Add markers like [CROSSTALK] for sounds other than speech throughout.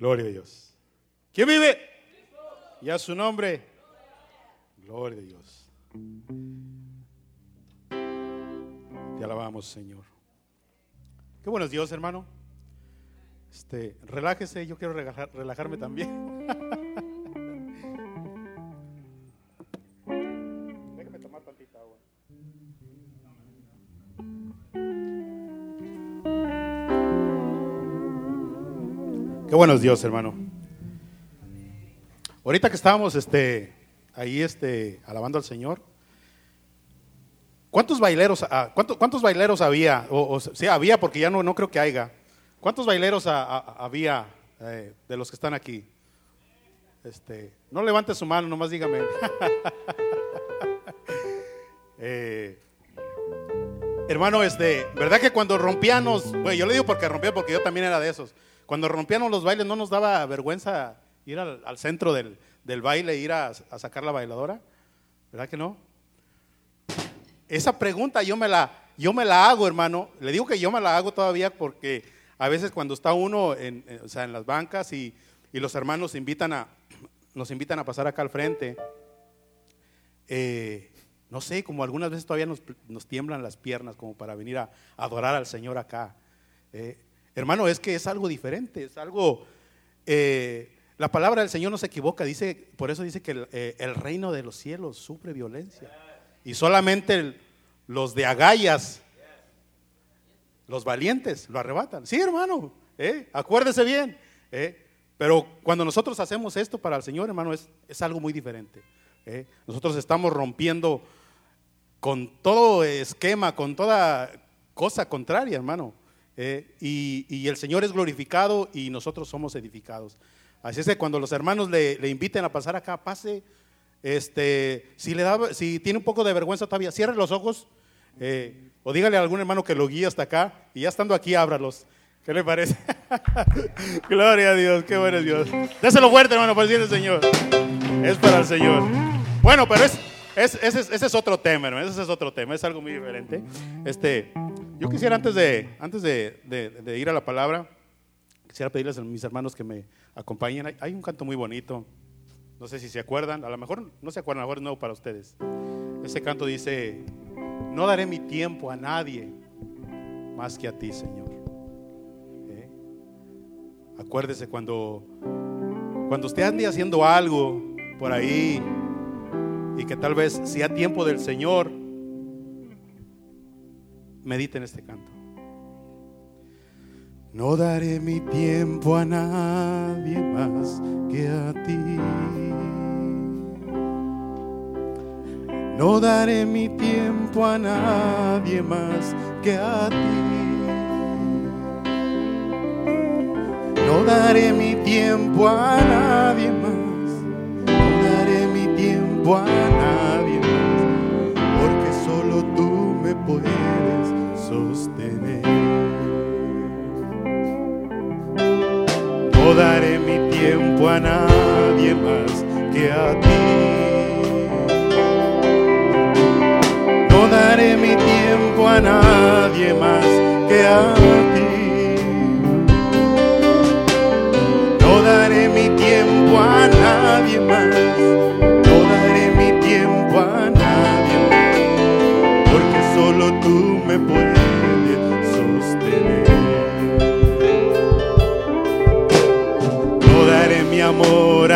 Gloria a Dios. ¿Quién vive? Y a su nombre. Gloria a Dios. Te alabamos, Señor. Qué buenos Dios, hermano. Este, relájese, yo quiero relajar- relajarme también. [LAUGHS] Qué buenos Dios, hermano. Ahorita que estábamos este, ahí este, alabando al Señor, ¿cuántos baileros, ah, baileros había? O, sí, había porque ya no, no creo que haya. ¿Cuántos baileros había eh, de los que están aquí? Este, no levante su mano, nomás dígame. [LAUGHS] Eh, hermano, este, ¿verdad que cuando rompíamos, bueno, yo le digo porque rompía porque yo también era de esos. Cuando rompíamos los bailes no nos daba vergüenza ir al, centro del, del baile, ir a, a sacar la bailadora, ¿verdad que no? Esa pregunta yo me la, yo me la hago, hermano. Le digo que yo me la hago todavía porque a veces cuando está uno en, en- o sea, en las bancas y, y los hermanos invitan a, [CLEARS THROAT] nos invitan a pasar acá al frente, eh, no sé, como algunas veces todavía nos, nos tiemblan las piernas como para venir a, adorar al Señor acá. Eh, hermano, es que es algo diferente, es algo... eh, la palabra del Señor no se equivoca, dice, por eso dice que el, eh, reino de los cielos sufre violencia. Y solamente los de agallas, los valientes, lo arrebatan. Sí, hermano, ¿eh? acuérdese bien. ¿eh? Pero cuando nosotros hacemos esto para el Señor, hermano, es, es algo muy diferente. Nosotros estamos rompiendo con todo esquema, con toda cosa contraria, hermano. ¿Eh? y, el Señor es glorificado y nosotros somos edificados. Así es que cuando los hermanos le, le inviten a pasar acá, pase. Este, si, le da, si tiene un poco de vergüenza todavía, cierre los ojos eh, o dígale a algún hermano que lo guíe hasta acá y ya estando aquí, ábralos. ¿Qué le parece? [LAUGHS] Gloria a Dios, qué bueno es Dios. Déselo fuerte, hermano, para decirle Señor. Es para el Señor. Bueno, pero es, es- ese, es- otro tema, hermano. Ese es otro tema, es algo muy diferente. Este, yo quisiera antes de, antes de, ir a la palabra, quisiera pedirles a mis hermanos que me acompañen. Hay, hay un canto muy bonito. No sé si se acuerdan, a lo mejor no se acuerdan, a lo mejor es nuevo para ustedes. Ese canto dice, no daré mi tiempo a nadie más que a ti, Señor. ¿Eh? Acuérdese cuando, cuando usted ande haciendo algo por ahí y que tal vez sea tiempo del Señor, medite en este canto. No daré mi tiempo a nadie más que a ti. No daré mi tiempo a nadie más que a ti. No daré mi tiempo a nadie más. A nadie más. Porque solo tú me puedes sostener. No daré mi tiempo a nadie más que a ti. No daré mi tiempo a nadie más que a ti. No daré mi tiempo a nadie más.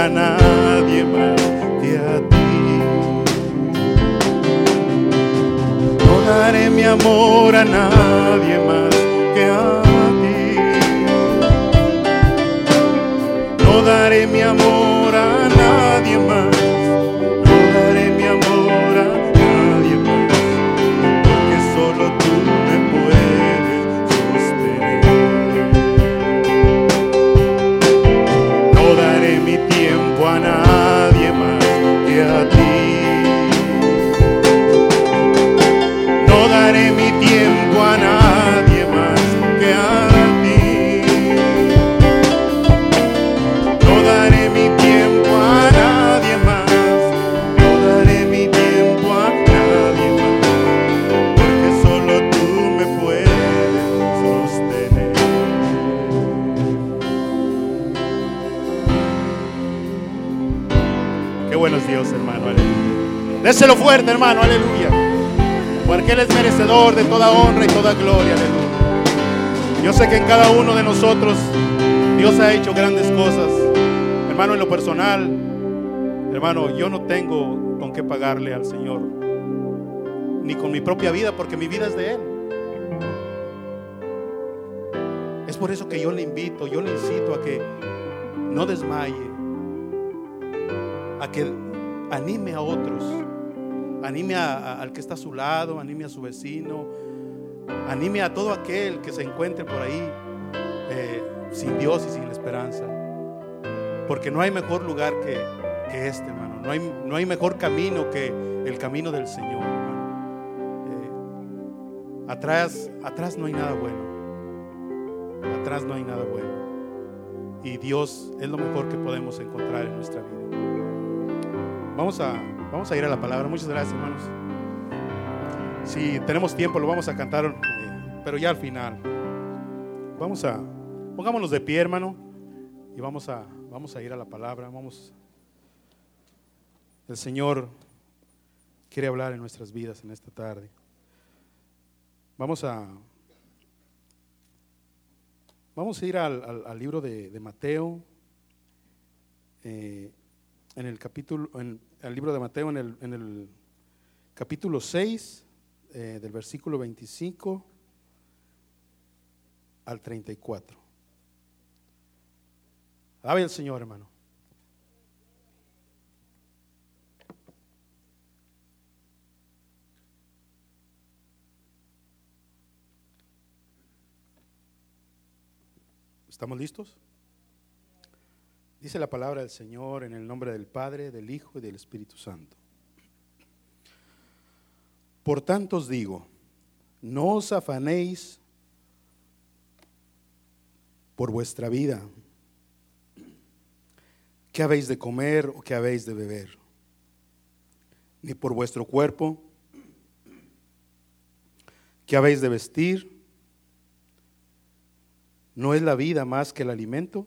A nadie más que a ti. No daré mi amor a nadie más que a ti. No daré mi amor Déselo fuerte, hermano, aleluya. Porque Él es merecedor de toda honra y toda gloria, aleluya. Yo sé que en cada uno de nosotros Dios ha hecho grandes cosas. Hermano, en lo personal, hermano, yo no tengo con qué pagarle al Señor, ni con mi propia vida, porque mi vida es de Él. Es por eso que yo le invito, yo le incito a que no desmaye, a que anime a otros, anime al que está a su lado, anime a su vecino, anime a todo aquel que se encuentre por ahí eh, sin Dios y sin esperanza. Porque no hay mejor lugar que, este, hermano. No hay, no hay, mejor camino que el camino del Señor, hermano. Eh, atrás, atrás no hay nada bueno. Atrás no hay nada bueno. Y Dios es lo mejor que podemos encontrar en nuestra vida. Vamos a, vamos a ir a la palabra. Muchas gracias, hermanos. Si tenemos tiempo, lo vamos a cantar, eh, pero ya al final. Vamos a, pongámonos de pie, hermano, y vamos a, vamos a ir a la palabra. Vamos. El Señor quiere hablar en nuestras vidas en esta tarde. Vamos a, vamos a ir al, libro de, Mateo. Eh, en el capítulo, en el libro de Mateo, en el, en el capítulo 6, eh, del versículo 25 al 34. Alabe el Señor, hermano. ¿Estamos listos? Dice la palabra del Señor en el nombre del Padre, del Hijo y del Espíritu Santo. Por tanto os digo, no os afanéis por vuestra vida, qué habéis de comer o qué habéis de beber, ni por vuestro cuerpo, qué habéis de vestir. ¿No es la vida más que el alimento?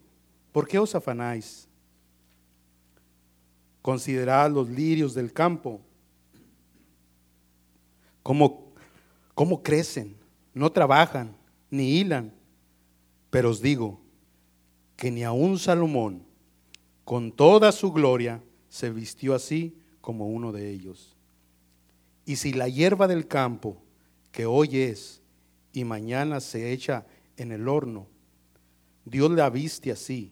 ¿Por qué os afanáis? Considerad los lirios del campo, cómo, cómo crecen, no trabajan, ni hilan. Pero os digo que ni aun Salomón, con toda su gloria, se vistió así como uno de ellos. Y si la hierba del campo, que hoy es y mañana se echa en el horno, Dios la viste así,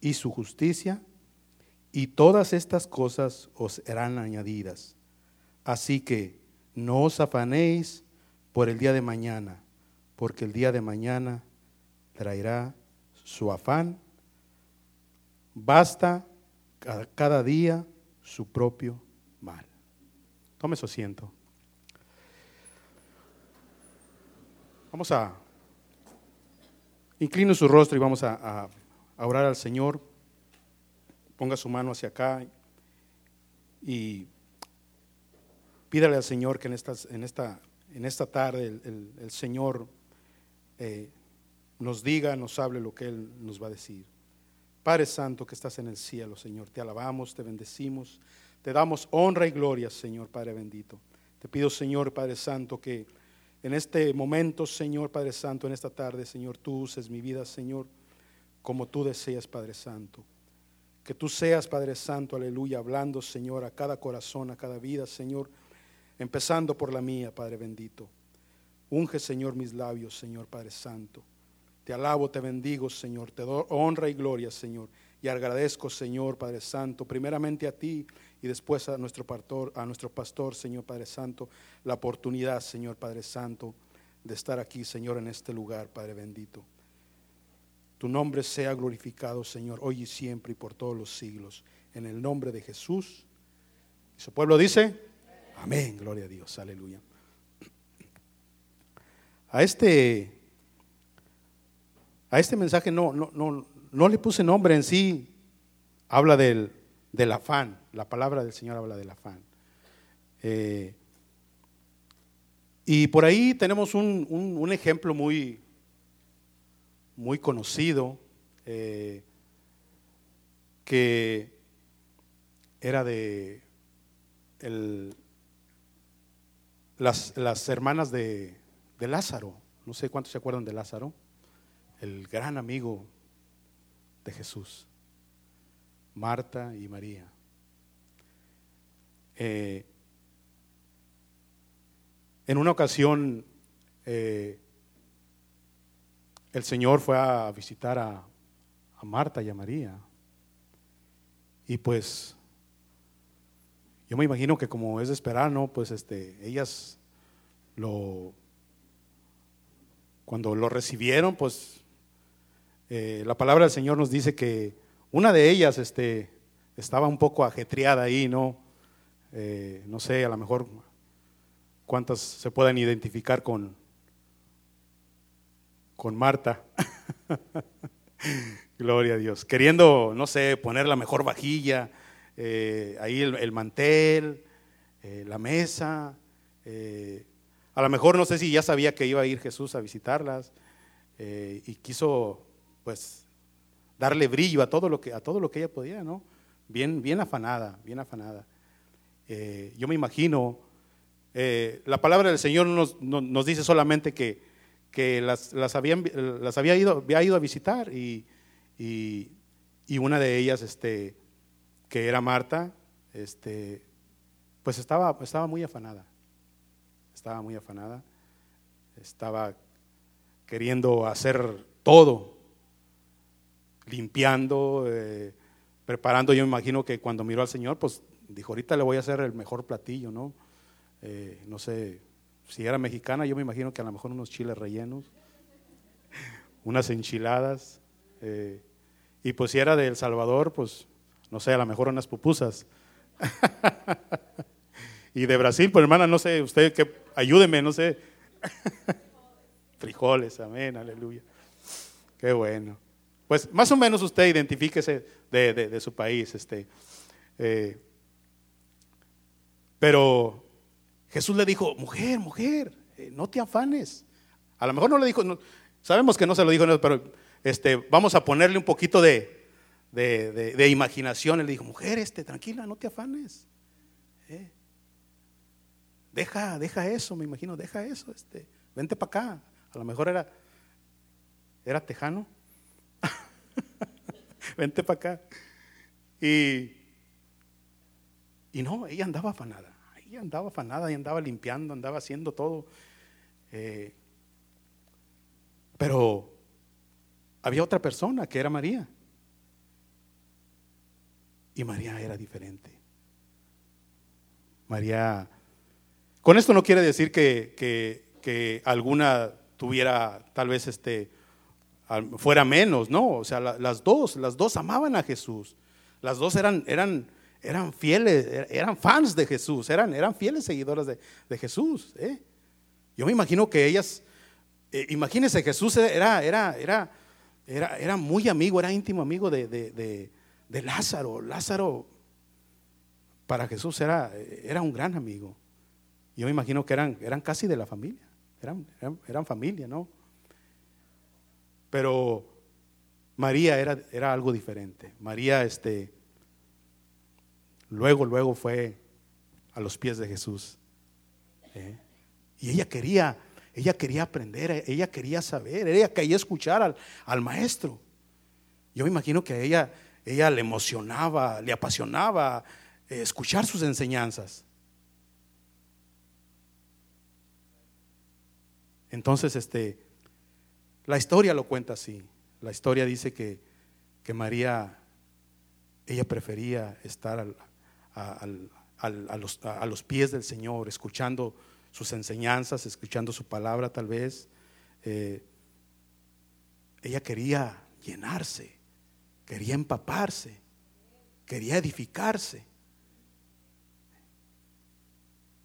y su justicia, y todas estas cosas os serán añadidas. Así que no os afanéis por el día de mañana, porque el día de mañana traerá su afán. Basta cada día su propio mal. Tome su asiento. Vamos a inclino su rostro y vamos a a orar al Señor, ponga su mano hacia acá y pídale al Señor que en, en, esta, en esta tarde el, Señor eh, nos diga, nos hable lo que Él nos va a decir. Padre Santo que estás en el cielo, Señor, te alabamos, te bendecimos, te damos honra y gloria, Señor Padre bendito. Te pido, Señor Padre Santo, que en este momento, Señor Padre Santo, en esta tarde, Señor, tú uses mi vida, Señor como tú deseas, Padre Santo. Que tú seas, Padre Santo, aleluya, hablando, Señor, a cada corazón, a cada vida, Señor, empezando por la mía, Padre bendito. Unge, Señor, mis labios, Señor, Padre Santo. Te alabo, te bendigo, Señor, te doy honra y gloria, Señor. Y agradezco, Señor, Padre Santo, primeramente a ti y después a nuestro pastor, a nuestro pastor, Señor Padre Santo, la oportunidad, Señor Padre Santo, de estar aquí, Señor, en este lugar, Padre bendito. Tu nombre sea glorificado, Señor, hoy y siempre y por todos los siglos. En el nombre de Jesús. Y su pueblo dice, amén, gloria a Dios, aleluya. A este, a este mensaje no, no, no, no le puse nombre en sí, habla del, del afán, la palabra del Señor habla del afán. Eh, y por ahí tenemos un, un ejemplo muy, muy conocido, eh, que era de las, las, hermanas de, de Lázaro. No sé cuántos se acuerdan de Lázaro, el gran amigo de Jesús, Marta y María. Eh, en una ocasión, eh, el Señor fue a visitar a, Marta y a María. Y pues, yo me imagino que como es de esperar, ¿no? Pues este, ellas lo, cuando lo recibieron, pues eh, la palabra del Señor nos dice que una de ellas este, estaba un poco ajetreada ahí, ¿no? Eh, no sé, a lo mejor cuántas se puedan identificar con, con Marta. [LAUGHS] Gloria a Dios. Queriendo, no sé, poner la mejor vajilla, eh, ahí el, mantel, eh, la mesa. Eh, a lo mejor no sé si ya sabía que iba a ir Jesús a visitarlas y quiso, pues, darle brillo a todo lo que, a todo lo que ella podía, ¿no? Bien, bien afanada, bien afanada. yo me imagino, la palabra del Señor nos, nos dice solamente que que las, las, habían, las había, ido, había ido a visitar y, y, una de ellas, este, que era Marta, este, pues estaba, estaba muy afanada, estaba muy afanada, estaba queriendo hacer todo, limpiando, eh, preparando, yo me imagino que cuando miró al Señor, pues dijo, ahorita le voy a hacer el mejor platillo, ¿no? Eh, no sé, si era mexicana, yo me imagino que a lo mejor unos chiles rellenos, [LAUGHS] unas enchiladas. Eh, y pues si era de El Salvador, pues no sé, a lo mejor unas pupusas. [LAUGHS] y de Brasil, pues hermana, no sé, usted que ayúdeme, no sé. [LAUGHS] Frijoles, amén, aleluya. Qué bueno. Pues más o menos usted identifíquese de, de, su país. Este, eh, pero Jesús le dijo, mujer, mujer, eh, no te afanes. A lo mejor no le dijo, sabemos que no se lo dijo, pero este, vamos a ponerle un poquito de, de, imaginación. Él dijo, mujer, este, tranquila, no te afanes. Eh, deja, deja eso, me imagino, deja eso. Este, vente para acá. A lo mejor era, era tejano. [LAUGHS] vente para acá. Y, y no, ella andaba afanada andaba afanada y andaba limpiando, andaba haciendo todo. Eh, pero había otra persona que era María. Y María era diferente. María, con esto no quiere decir que, que, alguna tuviera tal vez este, fuera menos, no, o sea, las dos, las dos amaban a Jesús. Las dos eran, eran eran fieles, er, eran fans de Jesús, eran, eran fieles seguidoras de, Jesús. ¿eh? Yo me imagino que ellas, eh, imagínense, Jesús era, era, era, era, era muy amigo, era íntimo amigo de, de, Lázaro. Lázaro para Jesús era, era un gran amigo. Yo me imagino que eran, eran casi de la familia, eran, eran, eran familia, ¿no? Pero María era, era algo diferente. María, este, Luego, luego fue a los pies de Jesús. ¿eh? Y ella quería, ella quería aprender, ella quería saber, ella quería escuchar al, maestro. Yo me imagino que ella, ella le emocionaba, le apasionaba eh, escuchar sus enseñanzas. Entonces, este, la historia lo cuenta así. La historia dice que, que María, ella prefería estar a, los, a, los, pies del Señor, escuchando sus enseñanzas, escuchando su palabra tal vez. Eh, ella quería llenarse, quería empaparse, quería edificarse.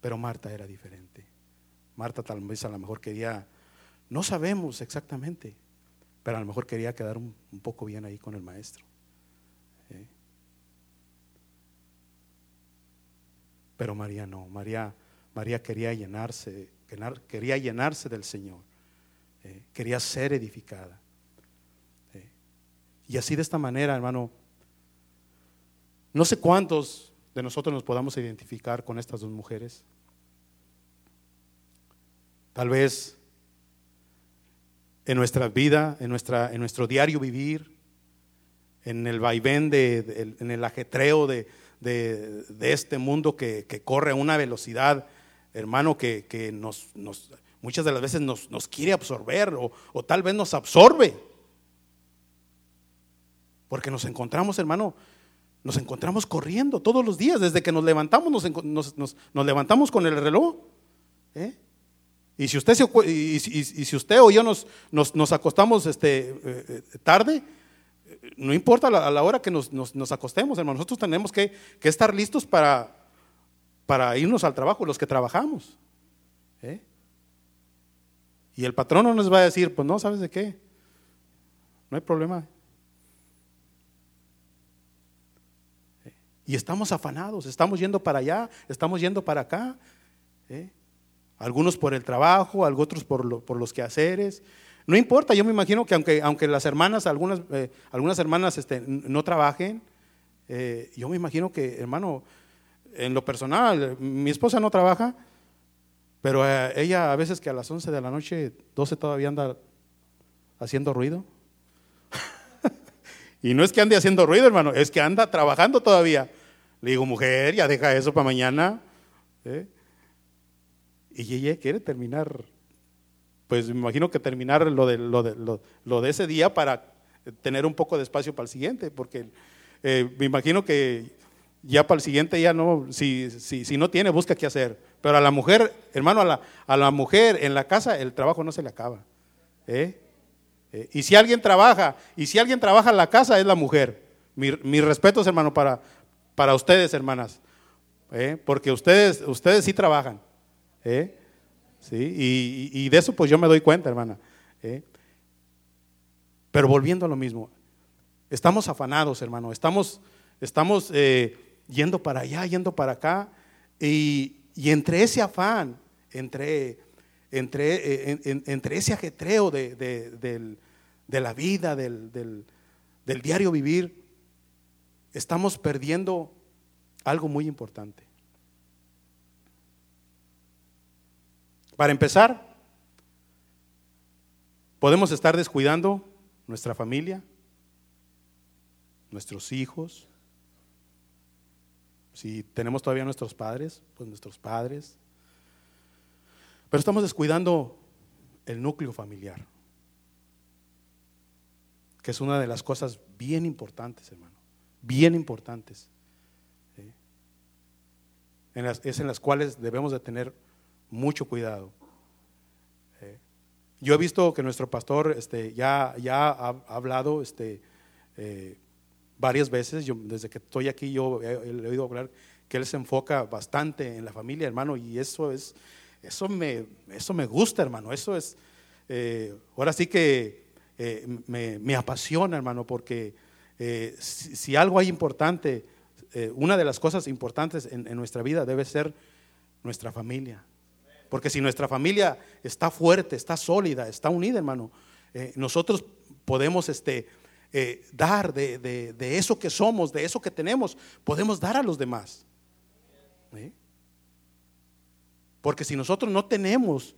Pero Marta era diferente. Marta tal vez a lo mejor quería, no sabemos exactamente, pero a lo mejor quería quedar un, poco bien ahí con el maestro. Pero María no, María, María quería llenarse, quería llenarse del Señor, ¿eh? quería ser edificada. ¿eh? Y así de esta manera, hermano, no sé cuántos de nosotros nos podamos identificar con estas dos mujeres. Tal vez en nuestra vida, en, nuestra, en nuestro diario vivir, en el vaivén, de, en el ajetreo de, este mundo que, corre a una velocidad, hermano, que, nos, muchas de las veces nos, quiere absorber o, tal vez nos absorbe. Porque nos encontramos, hermano, nos encontramos corriendo todos los días, desde que nos levantamos, nos, nos levantamos con el reloj. ¿eh? Y si usted, y, si usted o yo nos, nos, acostamos este, eh, eh, tarde, no importa a la, hora que nos, acostemos, hermano, nosotros tenemos que, estar listos para, para, irnos al trabajo, los que trabajamos. ¿eh? Y el patrón no nos va a decir, pues no, ¿sabes de qué? No hay problema. Y estamos afanados, estamos yendo para allá, estamos yendo para acá. ¿eh? algunos por el trabajo, otros por, por los quehaceres. No importa, yo me imagino que aunque, aunque las hermanas, algunas, eh, algunas hermanas este, no trabajen, eh, yo me imagino que, hermano, en lo personal, mi esposa no trabaja, pero eh, ella a veces que a las 11 de la noche, 12 todavía anda haciendo ruido. [LAUGHS] y no es que ande haciendo ruido, hermano, es que anda trabajando todavía. Le digo, mujer, ya deja eso para mañana. Y ella quiere terminar, pues me imagino que terminar lo de, lo de, lo, de ese día para tener un poco de espacio para el siguiente, porque eh, me imagino que ya para el siguiente ya no, si, si, si, no tiene, busca qué hacer. Pero a la mujer, hermano, a la, a la mujer en la casa el trabajo no se le acaba. ¿eh? Eh, y si alguien trabaja, y si alguien trabaja en la casa es la mujer. mis respetos, hermano, para, para ustedes, hermanas. Porque ustedes, ustedes sí trabajan. ¿Sí? Y, de eso pues yo me doy cuenta, hermana. ¿Eh? Pero volviendo a lo mismo, estamos afanados, hermano, estamos, estamos eh, yendo para allá, yendo para acá, y, entre ese afán, entre, entre, entre ese ajetreo de, la vida, del, del diario vivir, estamos perdiendo algo muy importante. Para empezar, podemos estar descuidando nuestra familia, nuestros hijos. Si tenemos todavía nuestros padres, pues nuestros padres. Pero estamos descuidando el núcleo familiar, que es una de las cosas bien importantes, hermano, bien importantes. es en las cuales debemos de tener mucho cuidado. Eh, yo he visto que nuestro pastor este, ya, ya ha, hablado este, eh, varias veces, yo, desde que estoy aquí yo he, oído hablar que él se enfoca bastante en la familia, hermano, y eso es, eso me, eso me gusta, hermano, eso es, eh, ahora sí que me, apasiona, hermano, porque si, algo hay importante, una de las cosas importantes en nuestra vida debe ser nuestra familia. Porque si nuestra familia está fuerte, está sólida, está unida, hermano, eh, nosotros podemos este, eh, dar de, eso que somos, de eso que tenemos, podemos dar a los demás. Porque si nosotros no tenemos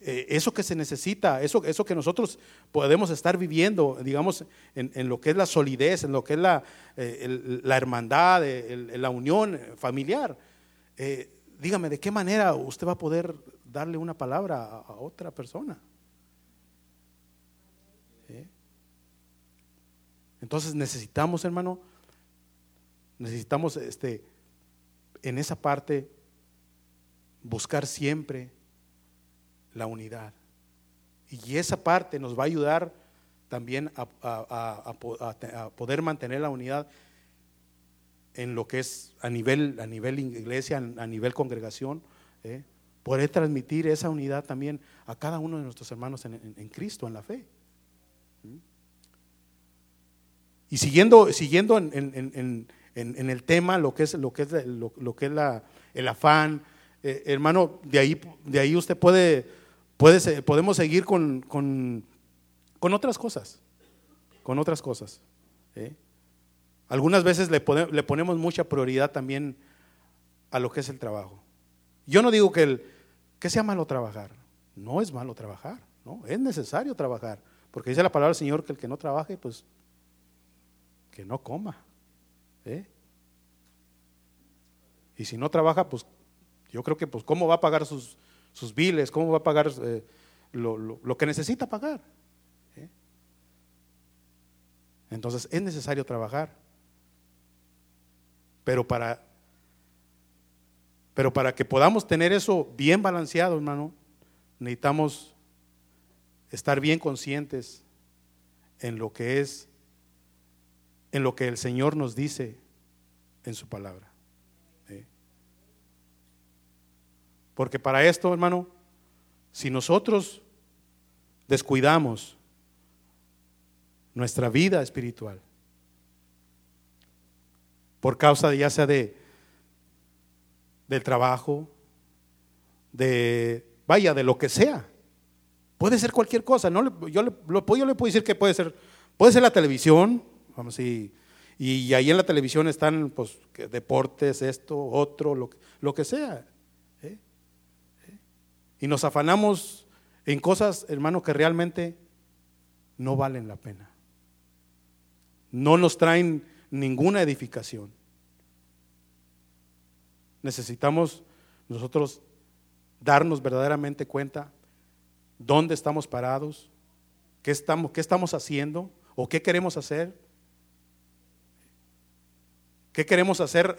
eh, eso que se necesita, eso, eso que nosotros podemos estar viviendo, digamos, en, lo que es la solidez, en lo que es la, eh, la hermandad, la unión familiar. Eh, dígame, ¿de qué manera usted va a poder darle una palabra a, otra persona? Entonces necesitamos, hermano, necesitamos este, en esa parte buscar siempre la unidad. Y esa parte nos va a ayudar también a, poder mantener la unidad en lo que es a nivel, a nivel iglesia, a nivel congregación, ¿eh? poder transmitir esa unidad también a cada uno de nuestros hermanos en, Cristo, en la fe. ¿Mm? Y siguiendo, siguiendo en, el tema, lo que es, lo que es, lo, que es la, el afán, eh, hermano, de ahí, de ahí usted puede podemos seguir con, con, otras cosas, con otras cosas. ¿eh? Algunas veces le, ponemos mucha prioridad también a lo que es el trabajo. Yo no digo que, el, que sea malo trabajar, no es malo trabajar, no, es necesario trabajar, porque dice la palabra del Señor que el que no trabaje, pues que no coma. ¿eh? Y si no trabaja, pues yo creo que pues cómo va a pagar sus, sus biles, cómo va a pagar eh, lo, que necesita pagar. ¿Eh? Entonces es necesario trabajar. Pero para, pero para que podamos tener eso bien balanceado, hermano, necesitamos estar bien conscientes en lo que es, en lo que el Señor nos dice en su palabra. Porque para esto, hermano, si nosotros descuidamos nuestra vida espiritual, por causa de, ya sea de del trabajo, de vaya, de lo que sea. Puede ser cualquier cosa, no yo, le, yo le puedo decir que puede ser puede ser la televisión, vamos y, y ahí en la televisión están pues deportes, esto, otro, lo, lo que sea. Y nos afanamos en cosas, hermano, que realmente no valen la pena. No nos traen ninguna edificación. Necesitamos nosotros darnos verdaderamente cuenta dónde estamos parados, qué estamos, qué estamos haciendo o qué queremos hacer. ¿Qué queremos hacer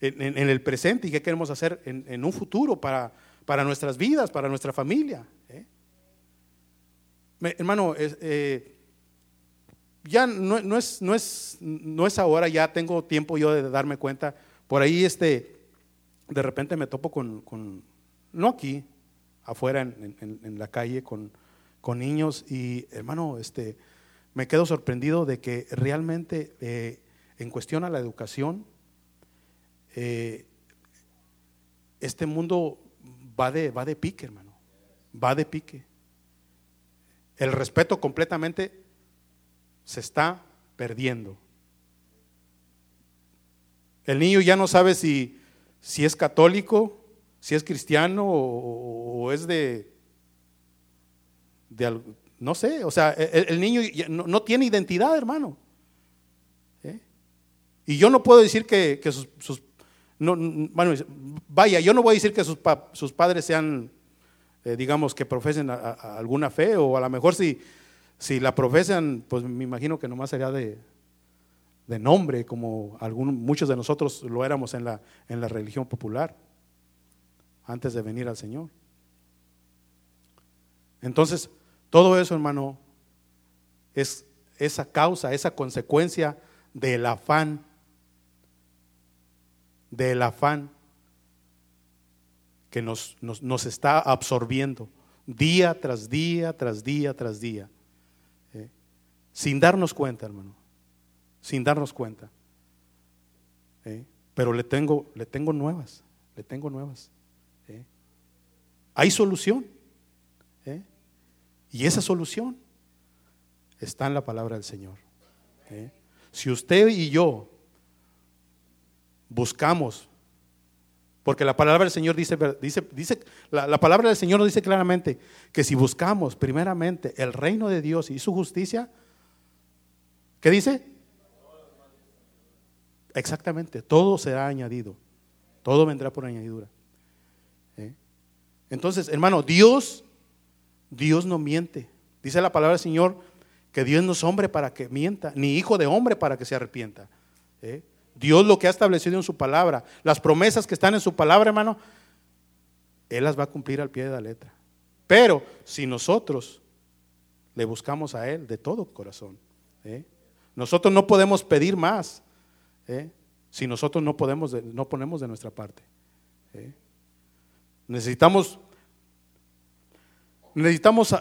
en, el presente y qué queremos hacer en un futuro para para nuestras vidas, para nuestra familia. ¿eh? hermano, eh, ya no, es, no, es, no es ahora, ya tengo tiempo yo de darme cuenta. Por ahí, este, de repente me topo con, no aquí, afuera en, la calle, con, con, niños y, hermano, este, me quedo sorprendido de que realmente eh, en cuestión a la educación, este mundo va de, va de pique, hermano. Va de pique. El respeto completamente se está perdiendo. El niño ya no sabe si, si es católico, si es cristiano o, es de, de, no sé, o sea, el, niño no, tiene identidad, hermano. ¿Eh? Y yo no puedo decir que, sus, no, bueno, vaya, yo no voy a decir que sus, sus padres sean, eh, digamos, que profesen alguna fe, o a lo mejor si, si la profesan, pues me imagino que nomás sería de, de nombre, como muchos de nosotros lo éramos en la, en la religión popular, antes de venir al Señor. Entonces, todo eso, hermano, es esa causa, esa consecuencia del afán del afán que nos, nos, está absorbiendo día tras día, tras día, tras día. ¿Eh? Sin darnos cuenta, hermano. Sin darnos cuenta. ¿eh? Pero le tengo, le tengo nuevas, le tengo nuevas. ¿eh? Hay solución. Y esa solución está en la palabra del Señor. Si usted y yo buscamos Porque la palabra del Señor dice, dice, dice la, la, palabra del Señor dice claramente que si buscamos primeramente el reino de Dios y su justicia, ¿qué dice? Exactamente, todo será añadido. Todo vendrá por añadidura. ¿Eh? Entonces, hermano, Dios, Dios no miente. Dice la palabra del Señor que Dios no es hombre para que mienta, ni hijo de hombre para que se arrepienta. ¿Eh? Dios lo que ha establecido en su palabra, las promesas que están en su palabra, hermano, Él las va a cumplir al pie de la letra. Pero si nosotros le buscamos a Él de todo corazón, ¿eh? Nosotros no podemos pedir más ¿eh? si nosotros no, podemos, no ponemos de nuestra parte. ¿eh? Necesitamos, necesitamos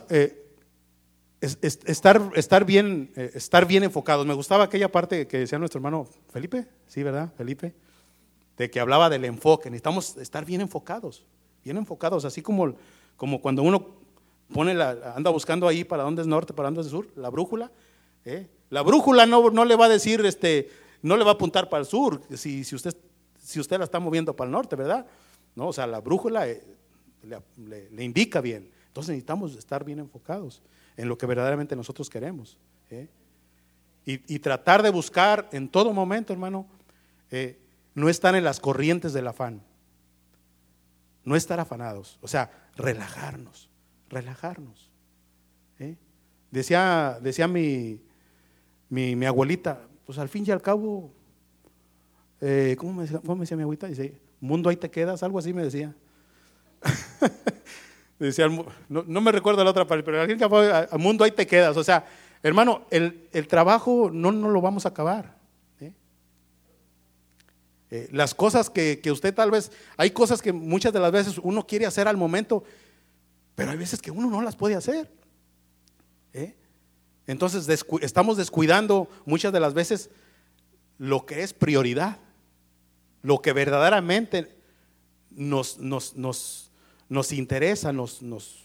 estar, estar, bien, eh, estar bien enfocados. Me gustaba aquella parte que decía nuestro hermano Felipe, sí, ¿verdad? Felipe, de que hablaba del enfoque. Necesitamos estar bien enfocados, bien enfocados, así como, como cuando uno pone la, anda buscando ahí para dónde es norte, para dónde es sur, la brújula. ¿eh? La brújula no, no le va a decir, este, no le va a apuntar para el sur, si, si, usted, si usted la está moviendo para el norte, ¿verdad? No, o sea, la brújula eh, le, indica bien. Entonces necesitamos estar bien enfocados en lo que verdaderamente nosotros queremos. ¿eh? Y, tratar de buscar en todo momento, hermano, eh, no estar en las corrientes del afán. No estar afanados. O sea, relajarnos, relajarnos. Decía, decía mi, mi, abuelita, pues al fin y al cabo, ¿cómo, me, ¿cómo me decía mi abuelita? Dice, mundo ahí te quedas, algo así me decía. [LAUGHS] Decía, no, me recuerdo la otra parte, pero al fin al mundo ahí te quedas. O sea, hermano, el, trabajo no, no, lo vamos a acabar. ¿eh? Eh, las cosas que, usted tal vez, hay cosas que muchas de las veces uno quiere hacer al momento, pero hay veces que uno no las puede hacer. Entonces estamos descuidando muchas de las veces lo que es prioridad, lo que verdaderamente nos, nos, nos nos interesa, nos, nos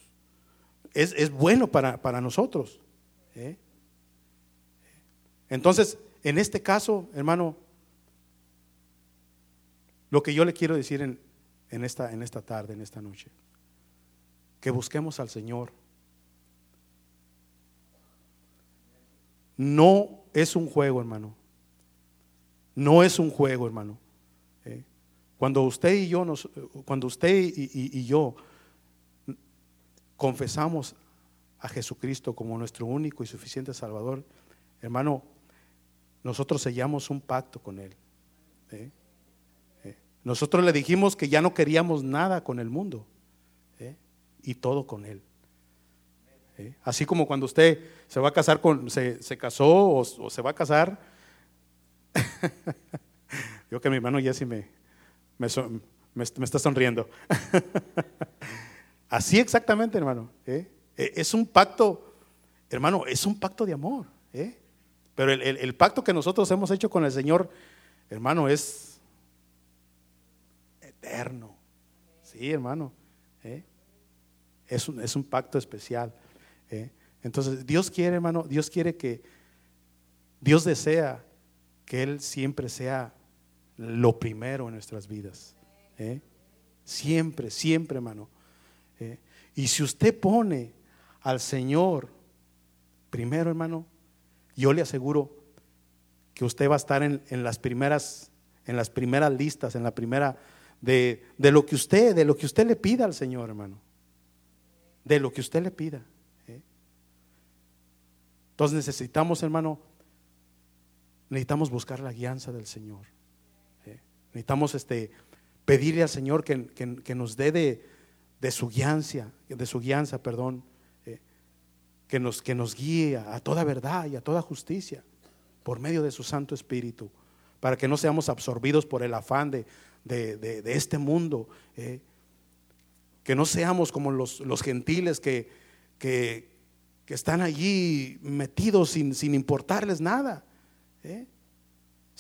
es, bueno para, para nosotros. ¿eh? Entonces, en este caso, hermano, lo que yo le quiero decir en, en, esta, en esta tarde, en esta noche, que busquemos al Señor. No es un juego, hermano. No es un juego, hermano. Cuando usted y yo, nos, cuando usted y, yo confesamos a Jesucristo como nuestro único y suficiente Salvador, hermano, nosotros sellamos un pacto con Él. ¿eh? ¿Eh? Nosotros le dijimos que ya no queríamos nada con el mundo ¿eh? y todo con Él. Así como cuando usted se va a casar con, se, se casó o, se va a casar. [LAUGHS] yo que mi hermano Jesse me, me, está sonriendo. [LAUGHS] Así exactamente, hermano. ¿eh? E, es un pacto, hermano, es un pacto de amor. ¿eh? Pero el, pacto que nosotros hemos hecho con el Señor, hermano, es eterno. Sí, hermano. ¿eh? Es, un, es un pacto especial. Entonces, Dios quiere, hermano, Dios quiere que, Dios desea que Él siempre sea lo primero en nuestras vidas. ¿eh? Siempre, siempre, hermano. ¿eh? Y si usted pone al Señor primero, hermano, yo le aseguro que usted va a estar en, las primeras, en las primeras listas, en la primera de, lo que usted, de lo que usted le pida al Señor, hermano. De lo que usted le pida. ¿Eh? Entonces necesitamos, hermano, necesitamos buscar la guianza del Señor. Necesitamos este, pedirle al Señor que, nos dé de, su guianza, de su guianza, perdón, eh, que, nos, que nos guíe a toda verdad y a toda justicia por medio de su Santo Espíritu, para que no seamos absorbidos por el afán de, este mundo, eh, que no seamos como los, gentiles que, que, están allí metidos sin, sin importarles nada. Eh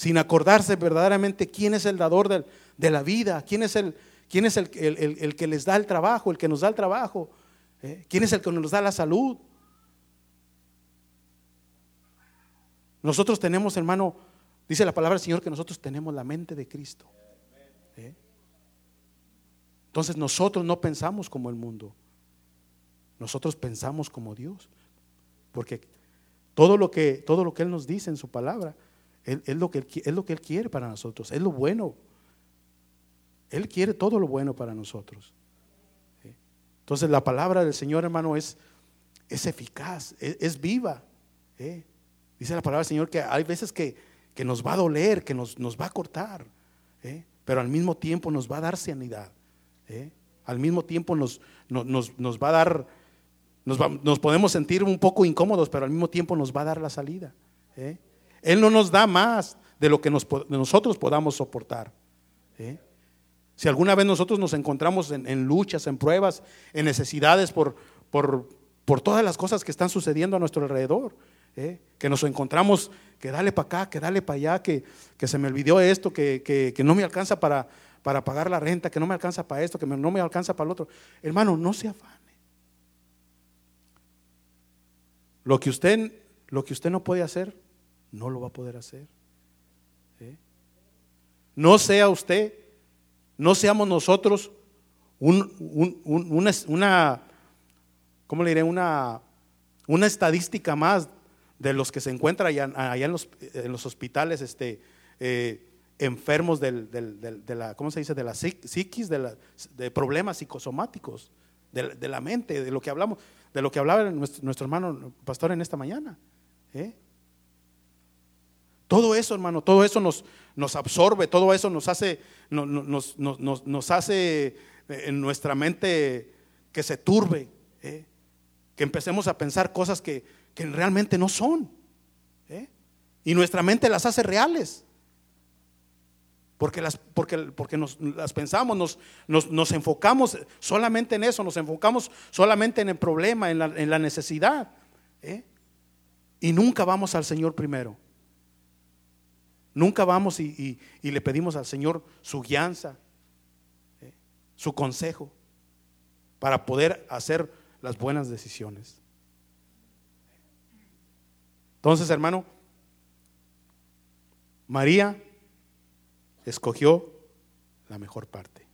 sin acordarse verdaderamente quién es el dador de la vida, quién es el, quién es el, que les da el trabajo, el que nos da el trabajo, ¿eh? quién es el que nos da la salud. Nosotros tenemos, hermano, dice la palabra del Señor que nosotros tenemos la mente de Cristo. ¿eh? Entonces nosotros no pensamos como el mundo. Nosotros pensamos como Dios. Porque todo lo que, todo lo que Él nos dice en su palabra es, lo que, es lo que Él quiere para nosotros. Es lo bueno. Él quiere todo lo bueno para nosotros. Entonces la palabra del Señor, hermano, es, es eficaz, es, viva. ¿eh? Dice la palabra del Señor que hay veces que, que nos va a doler, que nos, nos va a cortar, ¿eh? pero al mismo tiempo nos va a dar sanidad. ¿eh? Al mismo tiempo nos, nos, nos va a dar, nos, podemos sentir un poco incómodos, pero al mismo tiempo nos va a dar la salida. Él no nos da más de lo que nosotros podamos soportar. Si alguna vez nosotros nos encontramos en, luchas, en pruebas, en necesidades por, todas las cosas que están sucediendo a nuestro alrededor, ¿eh? que nos encontramos que dale para acá, que dale para allá, que, se me olvidó esto, que, no me alcanza para, para, pagar la renta, que no me alcanza para esto, que no me alcanza para el otro. Hermano, no se afane. Lo que usted, lo que usted no puede hacer, no lo va a poder hacer. ¿eh? No sea usted no seamos nosotros una, ¿cómo le diré? Una, una estadística más de los que se encuentran allá, en, los, hospitales este, eh, enfermos de la, ¿cómo se dice? De la psiquis, de, problemas psicosomáticos, de, la mente, de lo que hablamos, de lo que hablaba nuestro, hermano pastor en esta mañana. ¿eh? Todo eso, hermano, todo eso nos, absorbe, todo eso nos hace, nos, hace eh, en nuestra mente que se turbe, ¿eh? que empecemos a pensar cosas que, realmente no son. Y nuestra mente las hace reales. Porque las, porque, porque nos, las pensamos, nos, nos, enfocamos solamente en eso, nos enfocamos solamente en el problema, en la, en la necesidad. Y nunca vamos al Señor primero. Nunca vamos y, le pedimos al Señor su guianza, ¿eh? su consejo, para poder hacer las buenas decisiones. Entonces, hermano, María escogió la mejor parte.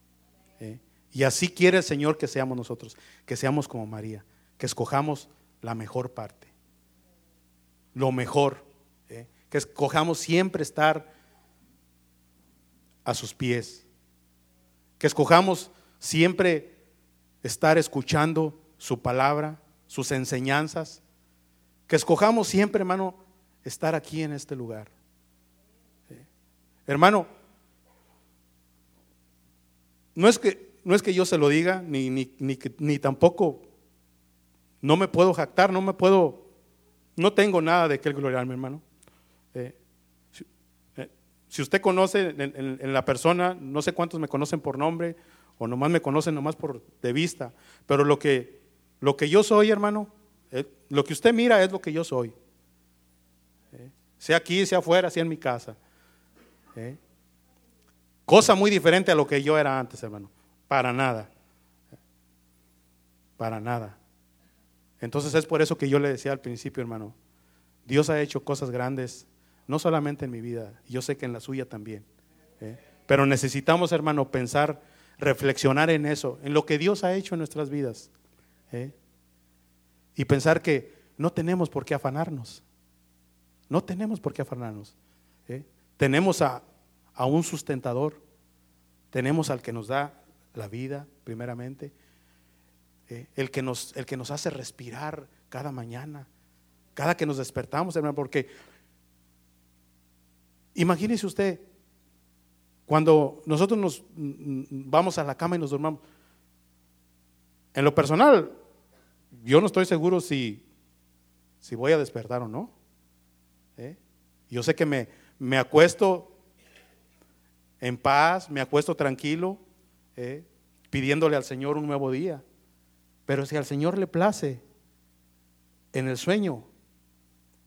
¿eh? Y así quiere el Señor que seamos nosotros, que seamos como María, que escojamos la mejor parte, lo mejor que escojamos siempre estar a sus pies, que escojamos siempre estar escuchando su palabra, sus enseñanzas, que escojamos siempre, hermano, estar aquí en este lugar. Hermano, no es que, no es que yo se lo diga, ni, ni, ni, ni tampoco no me puedo jactar, no me puedo, no tengo nada de que gloriarme, hermano. Eh, eh, si, usted conoce en, la persona, no sé cuántos me conocen por nombre o nomás me conocen nomás por de vista, pero lo que, lo que yo soy, hermano, eh, lo que usted mira es lo que yo soy. sea aquí, sea afuera, sea en mi casa. Cosa muy diferente a lo que yo era antes, hermano. Para nada. Para nada. Entonces es por eso que yo le decía al principio, hermano, Dios ha hecho cosas grandes no solamente en mi vida, yo sé que en la suya también. ¿eh? Pero necesitamos, hermano, pensar, reflexionar en eso, en lo que Dios ha hecho en nuestras vidas. ¿eh? Y pensar que no tenemos por qué afanarnos. No tenemos por qué afanarnos. ¿eh? Tenemos a, a un sustentador, tenemos al que nos da la vida, primeramente, el, que nos, el que nos hace respirar cada mañana, cada que nos despertamos, hermano, porque Imagínese usted, cuando nosotros nos vamos a la cama y nos dormamos, en lo personal, yo no estoy seguro si, si voy a despertar o no. ¿eh? Yo sé que me, me, acuesto en paz, me acuesto tranquilo, ¿eh? pidiéndole al Señor un nuevo día. Pero si al Señor le place en el sueño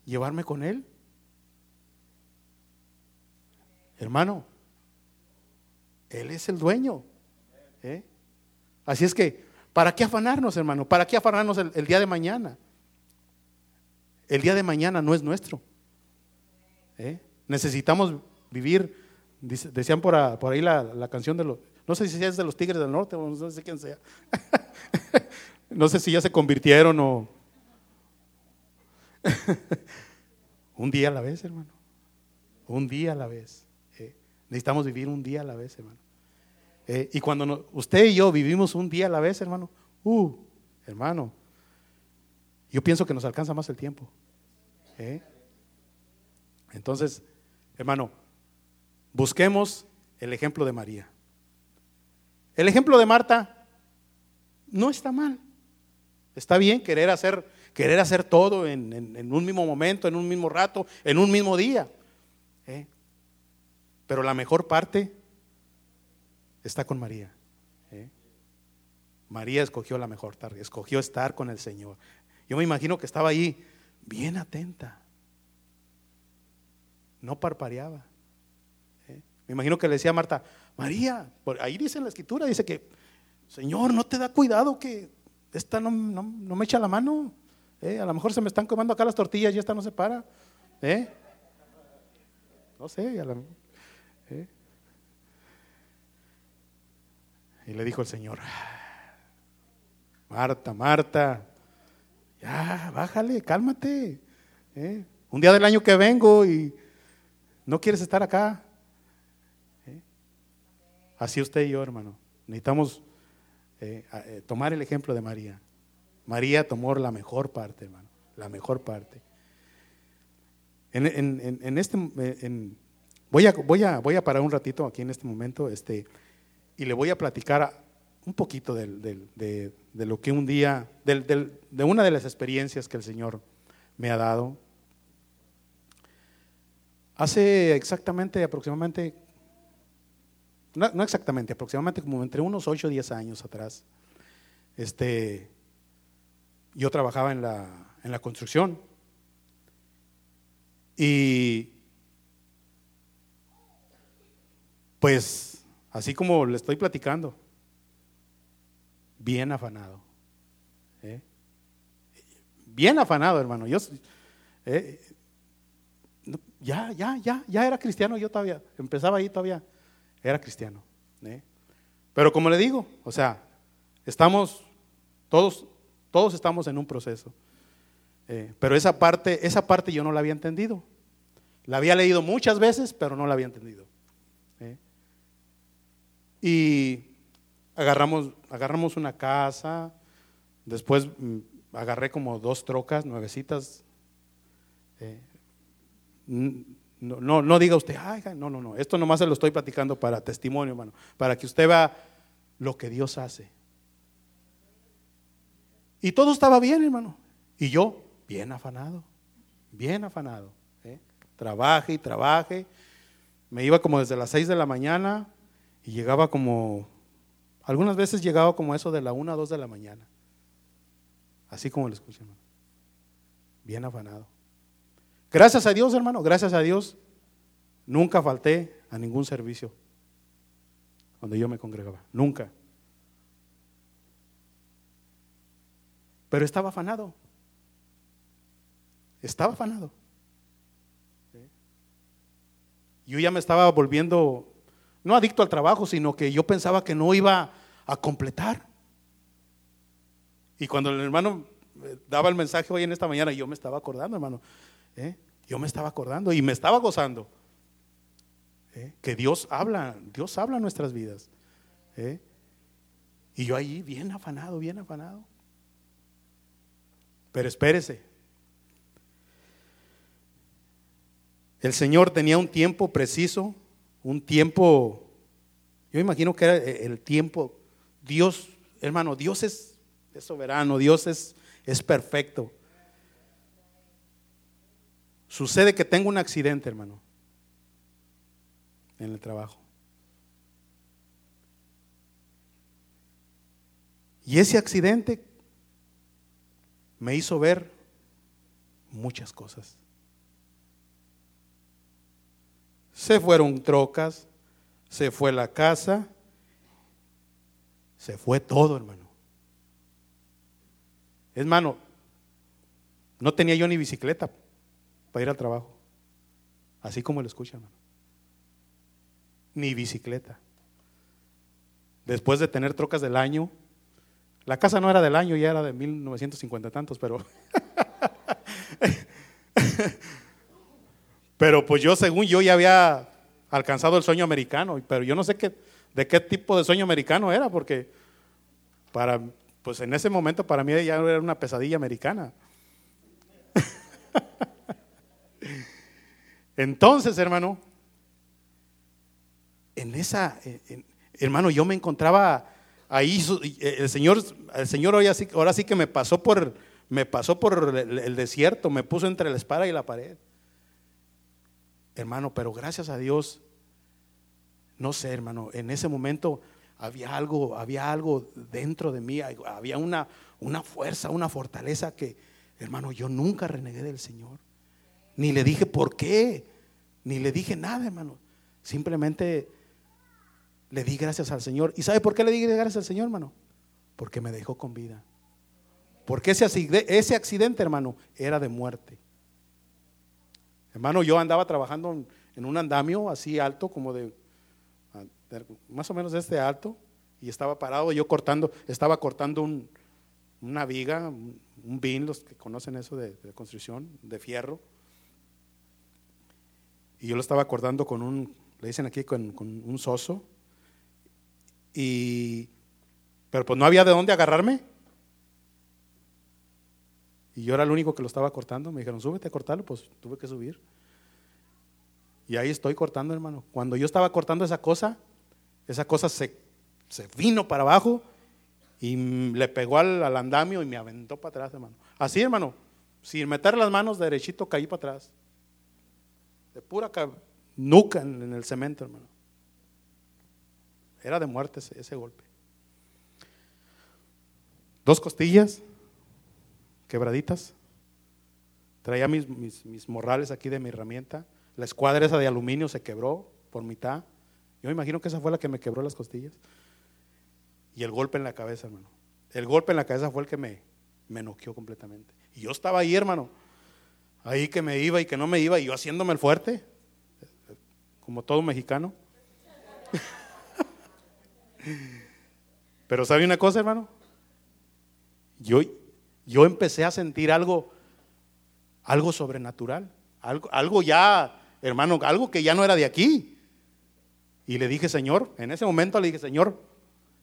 llevarme con Él, Hermano, Él es el dueño. ¿eh? Así es que, ¿para qué afanarnos, hermano? ¿Para qué afanarnos el, día de mañana? El día de mañana no es nuestro. ¿eh? Necesitamos vivir, decían por, ahí la, canción de los, No sé si es de los Tigres del Norte o no sé quién sea. [LAUGHS] no sé si ya se convirtieron o... [LAUGHS] un día a la vez, hermano. Un día a la vez. Eh. Necesitamos vivir un día a la vez, hermano. Eh, y cuando usted y yo vivimos un día a la vez, hermano, uh, hermano, yo pienso que nos alcanza más el tiempo. ¿eh? Entonces, hermano, busquemos el ejemplo de María. El ejemplo de Marta no está mal. Está bien querer hacer, querer hacer todo en, un mismo momento, en un mismo rato, en un mismo día. ¿eh? Pero la mejor parte está con María. ¿eh? María escogió la mejor tarde, escogió estar con el Señor. Yo me imagino que estaba ahí bien atenta. No parpareaba. ¿Eh? Me imagino que le decía a Marta, María, ahí dice en la escritura, dice que, Señor, no te da cuidado que esta no, me echa la mano. ¿eh? A lo mejor se me están comiendo acá las tortillas y esta no se para. ¿eh? No sé. Y le dijo el Señor, Marta, Marta, ya, bájale, cálmate. ¿eh? Un día del año que vengo y no quieres estar acá. ¿Eh? Así usted y yo, hermano. Necesitamos eh, tomar el ejemplo de María. María tomó la mejor parte, hermano. La mejor parte. En, este, voy, a, voy, a, voy a parar un ratito aquí en este momento este, y le voy a platicar un poquito de, lo que un día, de una de las experiencias que el Señor me ha dado. Hace exactamente, aproximadamente, no, exactamente, aproximadamente como entre unos 8 o 10 años atrás, este, yo trabajaba en la, en la construcción y pues así como le estoy platicando, bien afanado. ¿eh? Bien afanado, hermano. Yo, eh, ya, ya, ya, ya era cristiano yo todavía. Empezaba ahí todavía. Era cristiano. ¿eh? Pero como le digo, o sea, estamos, todos, todos estamos en un proceso. pero esa parte, esa parte yo no la había entendido. La había leído muchas veces, pero no la había entendido. Y agarramos, agarramos una casa, después mm, agarré como dos trocas nuevecitas. Eh, no, no, diga usted, Ay, no, no, no, esto nomás se lo estoy platicando para testimonio, hermano, para que usted vea lo que Dios hace. Y todo estaba bien, hermano. Y yo, bien afanado, bien afanado. ¿eh? Trabaje y trabaje. Me iba como desde las seis de la mañana y llegaba como algunas veces llegaba como eso de la una a dos de la mañana. Así como lo escuché, hermano. Bien afanado. Gracias a Dios, hermano, gracias a Dios, nunca falté a ningún servicio donde yo me congregaba. Nunca. Pero estaba afanado. Estaba afanado. Yo ya me estaba volviendo no adicto al trabajo, sino que yo pensaba que no iba a completar. Y cuando el hermano eh, daba el mensaje hoy en esta mañana, yo me estaba acordando, hermano. ¿Eh? Yo me estaba acordando y me estaba gozando. ¿eh? Que Dios habla, Dios habla nuestras vidas. Y yo ahí bien afanado, bien afanado. Pero espérese. El Señor tenía un tiempo preciso un tiempo, yo imagino que era el tiempo, Dios, hermano, Dios es, soberano, Dios es, es perfecto. Sucede que tengo un accidente, hermano, en el trabajo. Y ese accidente me hizo ver muchas cosas. Se fueron trocas, se fue la casa, se fue todo, hermano. Hermano, no tenía yo ni bicicleta para ir al trabajo. Así como lo escucha, hermano. Ni bicicleta. después de tener trocas del año. La casa no era del año, ya era de 1950 tantos, pero... [LAUGHS] pero pues yo, según yo, ya había alcanzado el sueño americano, pero yo no sé qué, de qué tipo de sueño americano era, porque para, pues en ese momento para mí ya era una pesadilla americana. [LAUGHS] Entonces, hermano, en esa, hermano, yo me encontraba ahí, el Señor, el Señor hoy así, ahora sí que me pasó por, me pasó por el, desierto, me puso entre la espada y la pared. Hermano, pero gracias a Dios, no sé, hermano, en ese momento había algo, había algo dentro de mí, había una, una fuerza, una fortaleza que, hermano, yo nunca renegué del Señor. Ni le dije por qué, ni le dije nada, hermano. Simplemente le di gracias al Señor. ¿Y sabe por qué le di gracias al Señor, hermano? Porque me dejó con vida. Porque ese, ese accidente, hermano, era de muerte. Hermano, yo andaba trabajando en un andamio así alto, como de más o menos de este alto, y estaba parado yo cortando, estaba cortando una viga, un, bin, los que conocen eso de, construcción, de fierro, y yo lo estaba cortando con un, le dicen aquí, con, un soso, y, pero pues no había de dónde agarrarme. Y yo era el único que lo estaba cortando. Me dijeron, súbete a cortarlo, pues tuve que subir. Y ahí estoy cortando, hermano. Cuando yo estaba cortando esa cosa, esa cosa se, vino para abajo y le pegó al, andamio y me aventó para atrás, hermano. Así, hermano, sin meter las manos derechito caí para atrás. De pura nuca en, el cemento, hermano. Era de muerte ese, golpe. Dos costillas quebraditas. Traía mis, mis morrales aquí de mi herramienta. La escuadra esa de aluminio se quebró por mitad. Yo me imagino que esa fue la que me quebró las costillas. Y el golpe en la cabeza, hermano. El golpe en la cabeza fue el que me, me noqueó completamente. Y yo estaba ahí, hermano. Ahí que me iba y que no me iba, y yo haciéndome el fuerte, como todo mexicano. Pero ¿sabe una cosa, hermano? Yo, yo empecé a sentir algo, algo sobrenatural, algo, algo ya, hermano, algo que ya no era de aquí. Y le dije, Señor, en ese momento le dije, Señor,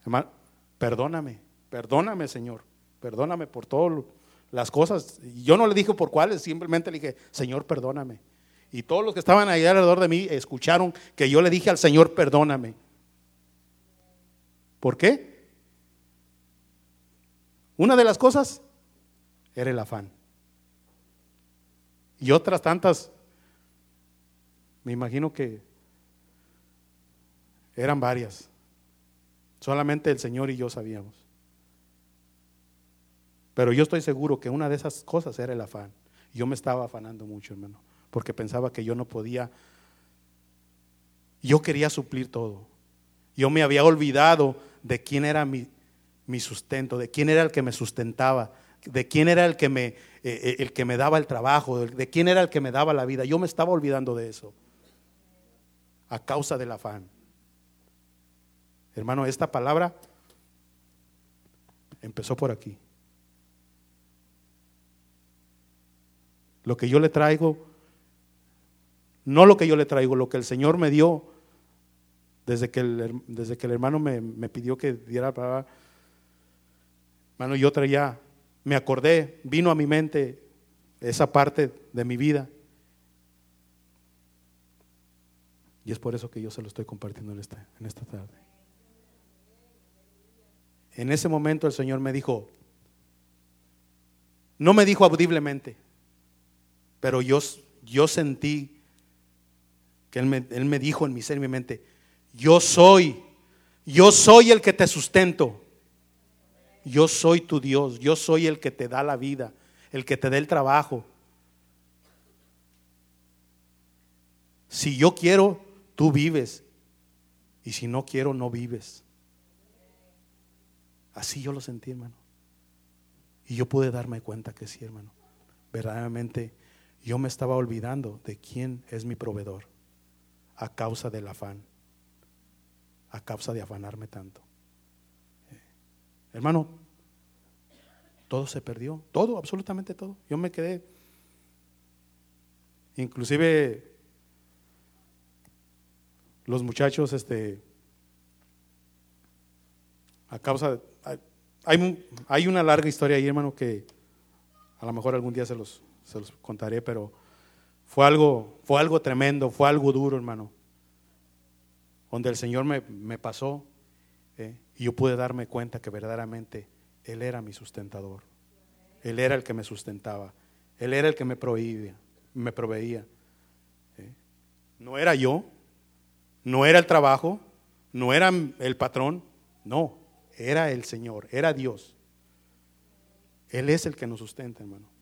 hermano, perdóname, perdóname, Señor, perdóname por todas las cosas. yo no le dije por cuáles, simplemente le dije, Señor, perdóname. Y todos los que estaban ahí alrededor de mí escucharon que yo le dije al Señor, perdóname. ¿Por qué? Una de las cosas era el afán. Y otras tantas, me imagino que eran varias. Solamente el Señor y yo sabíamos. Pero yo estoy seguro que una de esas cosas era el afán. Yo me estaba afanando mucho, hermano, porque pensaba que yo no podía. Yo quería suplir todo. Yo me había olvidado de quién era mi, sustento, de quién era el que me sustentaba, de quién era el que me, eh, eh, el que me daba el trabajo, de quién era el que me daba la vida. Yo me estaba olvidando de eso a causa del afán. Hermano, esta palabra empezó por aquí. Lo que yo le traigo, no lo que yo le traigo, lo que el Señor me dio desde que el, desde que el hermano me, me pidió que diera la palabra. Hermano, yo traía, me acordé, vino a mi mente esa parte de mi vida. Y es por eso que yo se lo estoy compartiendo en esta, en esta tarde. En ese momento el Señor me dijo, no me dijo audiblemente, pero yo, yo sentí que él me, él me dijo en mi ser y mi mente, yo soy, yo soy el que te sustento. Yo soy tu Dios, yo soy el que te da la vida, el que te da el trabajo. Si yo quiero, tú vives. Y si no quiero, no vives. Así yo lo sentí, hermano. Y yo pude darme cuenta que sí, hermano. Verdaderamente yo me estaba olvidando de quién es mi proveedor a causa del afán, a causa de afanarme tanto. hermano, todo se perdió, todo, absolutamente todo. Yo me quedé, inclusive los muchachos, este, a causa, hay, hay una larga historia ahí, hermano, que a lo mejor algún día se los, se los contaré, pero fue algo, fue algo tremendo, fue algo duro, hermano, donde el Señor me, me pasó ¿eh? y yo pude darme cuenta que verdaderamente Él era mi sustentador, Él era el que me sustentaba, Él era el que me proveía, me proveía. ¿eh? No era yo, no era el trabajo, no era el patrón, no, era el Señor, era Dios. Él es el que nos sustenta, hermano.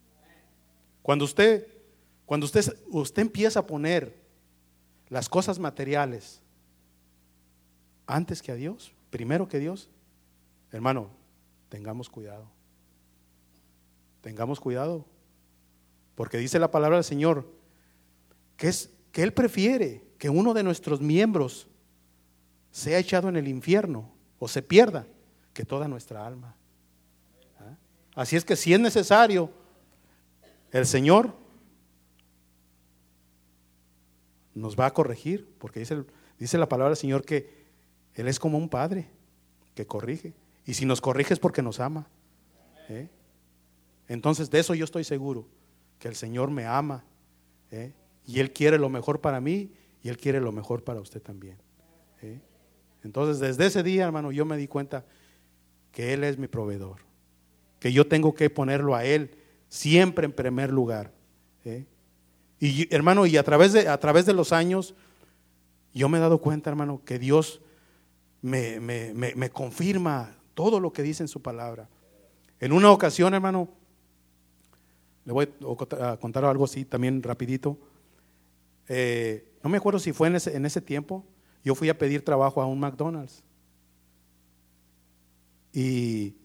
Cuando usted, cuando usted, usted empieza a poner las cosas materiales antes que a Dios, primero que Dios, hermano, tengamos cuidado. Tengamos cuidado. Porque dice la palabra del Señor que es que él prefiere que uno de nuestros miembros sea echado en el infierno o se pierda que toda nuestra alma. ¿Ah? Así es que si es necesario, el Señor nos va a corregir, porque dice, la palabra del Señor que Él es como un padre que corrige. Y si nos corrige es porque nos ama. ¿eh? Entonces de eso yo estoy seguro, que el Señor me ama. ¿eh? Y Él quiere lo mejor para mí y Él quiere lo mejor para usted también. ¿eh? Entonces desde ese día, hermano, yo me di cuenta que Él es mi proveedor, que yo tengo que ponerlo a Él siempre en primer lugar. ¿eh? Y hermano, y a través, de, a través de los años, yo me he dado cuenta, hermano, que Dios me, me, confirma todo lo que dice en su palabra. En una ocasión, hermano, le voy a contar algo así también rapidito. Eh, no me acuerdo si fue en ese, en ese tiempo, yo fui a pedir trabajo a un McDonald's. Y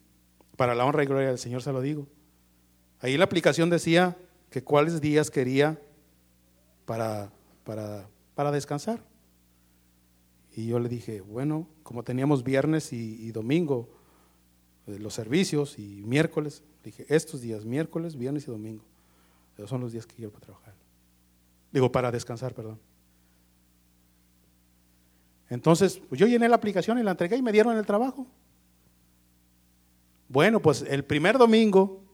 para la honra y gloria del Señor se lo digo. Ahí la aplicación decía que cuáles días quería para, para, descansar. Y yo le dije, bueno, como teníamos viernes y, domingo eh, los servicios y miércoles, dije, estos días, miércoles, viernes y domingo, esos son los días que quiero para trabajar. Digo, para descansar, perdón. Entonces, pues yo llené la aplicación y la entregué y me dieron el trabajo. Bueno, pues el primer domingo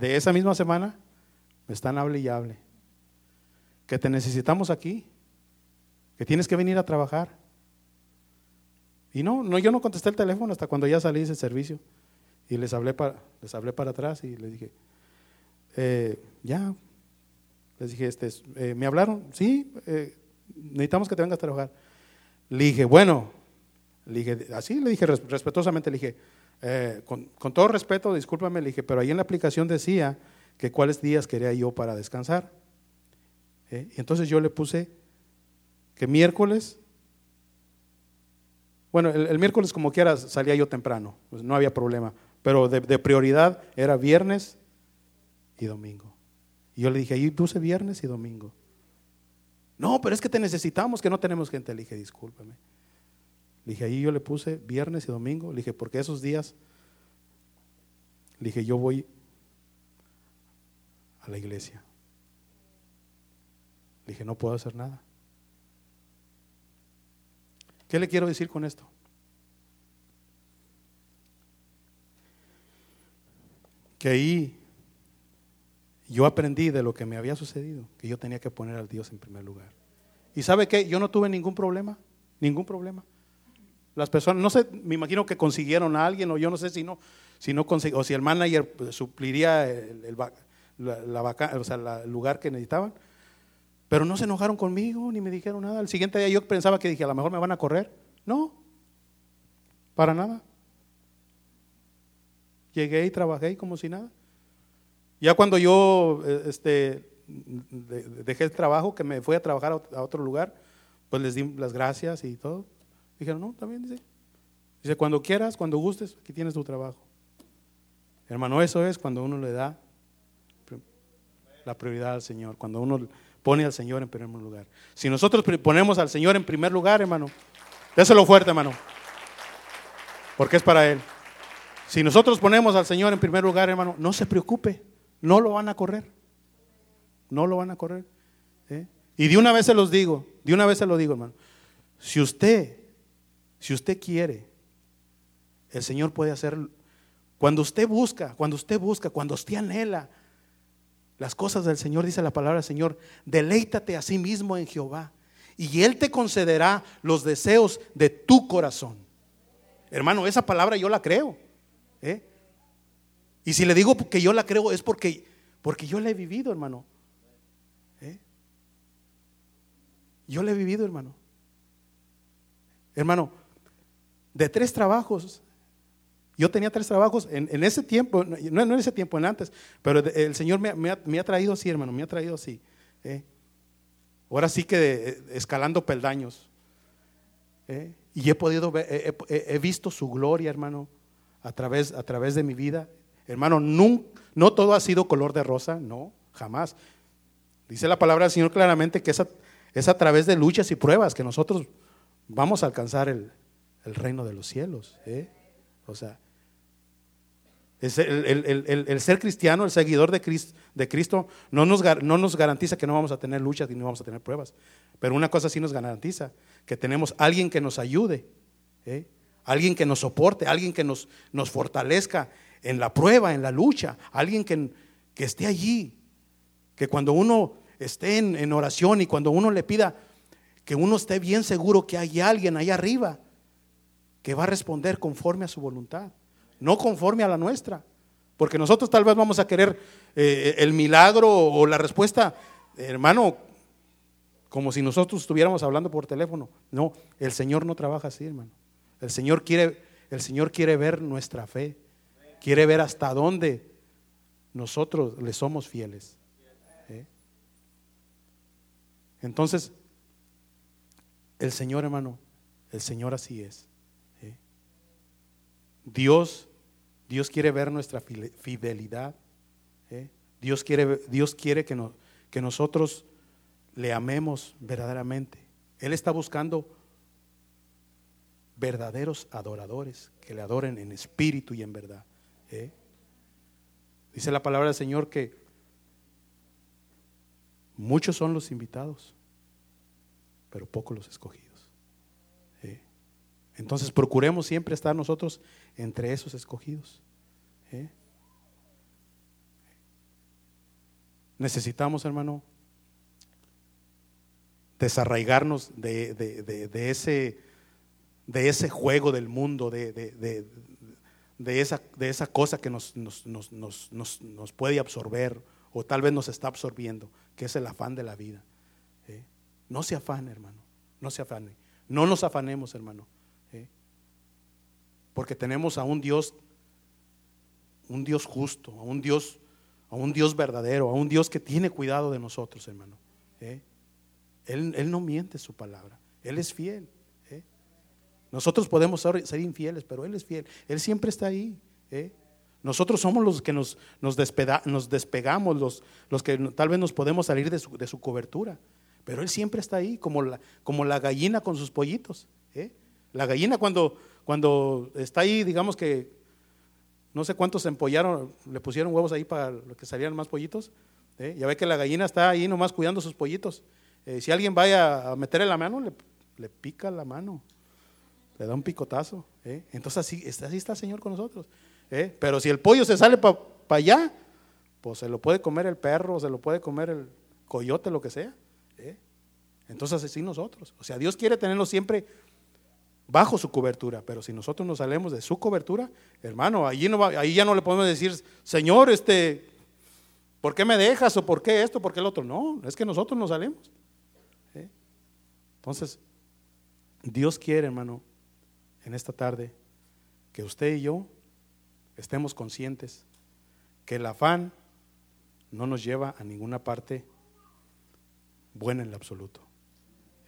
de esa misma semana me están hable y hable. Que te necesitamos aquí, que tienes que venir a trabajar. Y no, no, yo no contesté el teléfono hasta cuando ya salí ese servicio. Y les hablé para, les hablé para atrás y les dije, eh, ya, les dije, este, eh, ¿me hablaron? Sí, eh, necesitamos que te vengas a trabajar. Le dije, bueno, le dije, así le dije respetuosamente, le dije, eh, con, todo respeto, discúlpame, le dije, pero ahí en la aplicación decía que cuáles días quería yo para descansar. ¿Eh? Y entonces yo le puse que miércoles, bueno, el, miércoles como quiera salía yo temprano, pues no había problema, pero de, prioridad era viernes y domingo. Y yo le dije, ahí puse viernes y domingo. No, pero es que te necesitamos, que no tenemos gente. Le dije, discúlpame. Dije, ahí yo le puse viernes y domingo. Dije, porque esos días, dije, yo voy a la iglesia. Le dije, no puedo hacer nada. ¿Qué le quiero decir con esto? Que ahí yo aprendí de lo que me había sucedido, que yo tenía que poner al Dios en primer lugar. ¿Y sabe qué? Yo no tuve ningún problema, ningún problema. Las personas, no sé, me imagino que consiguieron a alguien, o yo no sé si no, si no o si el manager supliría el, la, o sea, el lugar que necesitaban. Pero no se enojaron conmigo, ni me dijeron nada. El siguiente día yo pensaba que dije, a lo mejor me van a correr. No, para nada. Llegué y trabajé como si nada. Ya cuando yo eh, este, dejé el trabajo, que me fui a trabajar a otro lugar, pues les di las gracias y todo. Dijeron, no, también dice. Dice, cuando quieras, cuando gustes, aquí tienes tu trabajo. Hermano, eso es cuando uno le da la prioridad al Señor, cuando uno pone al Señor en primer lugar. Si nosotros ponemos al Señor en primer lugar, hermano, déselo fuerte, hermano, porque es para Él. Si nosotros ponemos al Señor en primer lugar, hermano, no se preocupe, no lo van a correr. No lo van a correr. ¿eh? Y de una vez se los digo, de una vez se lo digo, hermano. Si usted, si usted quiere, el Señor puede hacer. Cuando usted busca, cuando usted busca, cuando usted anhela las cosas del Señor, dice la palabra del Señor, deleítate a sí mismo en Jehová y Él te concederá los deseos de tu corazón. Hermano, esa palabra yo la creo. ¿Eh? Y si le digo que yo la creo es porque, porque yo la he vivido, hermano. ¿Eh? Yo la he vivido, hermano. Hermano, de tres trabajos, yo tenía tres trabajos en, ese tiempo, no, en ese tiempo, en antes, pero el Señor me, ha, traído así, hermano, me ha traído así. ¿eh? Ahora sí que escalando peldaños. Y he podido ver, he visto su gloria, hermano a través, a través de mi vida. Hermano, no, no todo ha sido color de rosa, no, jamás. Dice la palabra del Señor claramente que es a través de luchas y pruebas que nosotros vamos a alcanzar el, reino de los cielos. ¿eh? O sea, el, ser cristiano, el seguidor de Cristo, de Cristo no, nos, no, nos, garantiza que no vamos a tener luchas y no vamos a tener pruebas. Pero una cosa sí nos garantiza, que tenemos alguien que nos ayude. ¿eh? alguien que nos soporte, alguien que nos, nos fortalezca en la prueba, en la lucha, alguien que, que esté allí, que cuando uno esté en, oración y cuando uno le pida, que uno esté bien seguro que hay alguien ahí arriba que va a responder conforme a su voluntad, no conforme a la nuestra. Porque nosotros tal vez vamos a querer eh, el milagro o la respuesta, hermano, como si nosotros estuviéramos hablando por teléfono. No, el Señor no trabaja así, hermano. El Señor quiere, el Señor quiere ver nuestra fe. Quiere ver hasta dónde nosotros le somos fieles. ¿eh? Entonces, el Señor, hermano, el Señor así es. Dios, Dios quiere ver nuestra fidelidad. ¿eh? Dios quiere, Dios quiere que, que nosotros le amemos verdaderamente. Él está buscando verdaderos adoradores, que le adoren en espíritu y en verdad. ¿eh? Dice la palabra del Señor que muchos son los invitados, pero pocos los escogidos. Entonces procuremos siempre estar nosotros entre esos escogidos. ¿eh? Necesitamos, hermano, desarraigarnos de, de ese de ese juego del mundo, de, de, esa, de esa, cosa que nos, nos, nos, puede absorber o tal vez nos está absorbiendo, que es el afán de la vida. ¿eh? No se afane, hermano, no se afane. No nos afanemos, hermano. ¿Eh? Porque tenemos a un Dios, un Dios justo, a un Dios, a un Dios verdadero, a un Dios que tiene cuidado de nosotros, hermano. ¿eh? Él, él no miente su palabra, Él es fiel. Nosotros podemos ser infieles, pero Él es fiel. Él siempre está ahí. ¿eh? Nosotros somos los que nos, nos, despegamos, los, los, que tal vez nos podemos salir de su, de su, cobertura. Pero Él siempre está ahí, como la, como la gallina con sus pollitos. ¿eh? La gallina cuando, cuando está ahí, digamos que no sé cuántos empollaron, le pusieron huevos ahí para que salieran más pollitos. ¿eh? Ya ve que la gallina está ahí nomás cuidando sus pollitos. si alguien vaya a meterle la mano, le, pica la mano le da un picotazo. ¿eh? Entonces así, así está el Señor con nosotros. ¿eh? Pero si el pollo se sale para allá, pues se lo puede comer el perro, se lo puede comer el coyote, lo que sea. ¿eh? Entonces así nosotros. O sea, Dios quiere tenerlo siempre bajo su cobertura, pero si nosotros nos salemos de su cobertura, hermano, allí, no ahí ya no le podemos decir, Señor, este, ¿por qué me dejas? ¿O por qué esto? ¿Por qué el otro? No, es que nosotros nos salemos. Entonces, Dios quiere, hermano, en esta tarde que usted y yo estemos conscientes que el afán no nos lleva a ninguna parte buena en el absoluto.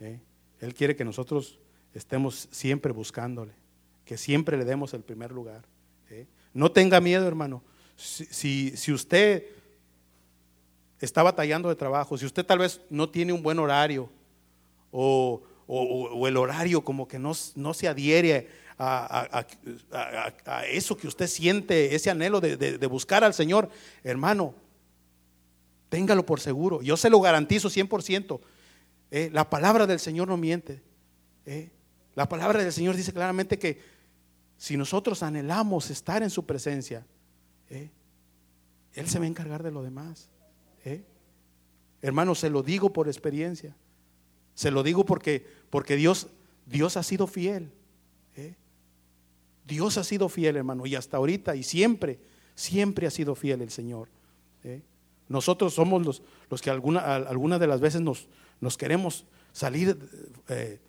¿eh? Él quiere que nosotros estemos siempre buscándole, que siempre le demos el primer lugar. No tenga miedo, hermano. Si, si, usted está batallando de trabajo, si usted tal vez no tiene un buen horario o, o, el horario como que no, no se adhiere a, eso que usted siente, ese anhelo de, buscar al Señor, hermano, téngalo por seguro. Yo se lo garantizo 100%. Eh, la palabra del Señor no miente. Eh. La palabra del Señor dice claramente que si nosotros anhelamos estar en su presencia, eh, Él se va a encargar de lo demás. Hermano, se lo digo por experiencia. Se lo digo porque, porque Dios, Dios ha sido fiel. Dios ha sido fiel, hermano, y hasta ahorita y siempre, siempre ha sido fiel el Señor. ¿eh? Nosotros somos los, los que alguna, algunas de las veces nos, nos queremos salir eh,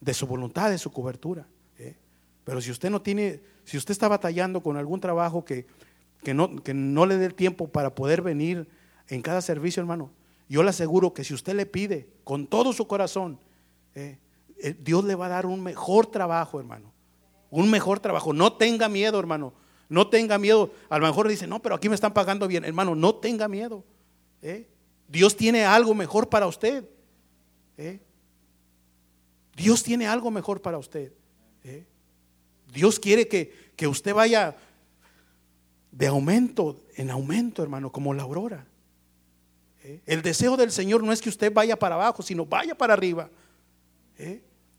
de su voluntad, de su cobertura. ¿eh? Pero si usted no tiene, si usted está batallando con algún trabajo que, que, no, que no le dé el tiempo para poder venir en cada servicio, hermano, yo le aseguro que si usted le pide con todo su corazón, Dios le va a dar un mejor trabajo, hermano un mejor trabajo. No tenga miedo, hermano. No tenga miedo. A lo mejor dice, no, pero aquí me están pagando bien. Hermano, no tenga miedo. ¿eh? Dios tiene algo mejor para usted. ¿Eh? Dios tiene algo mejor para usted. ¿eh? Dios quiere que, que, usted vaya de aumento en aumento, hermano, como la aurora. El deseo del Señor no es que usted vaya para abajo, sino vaya para arriba.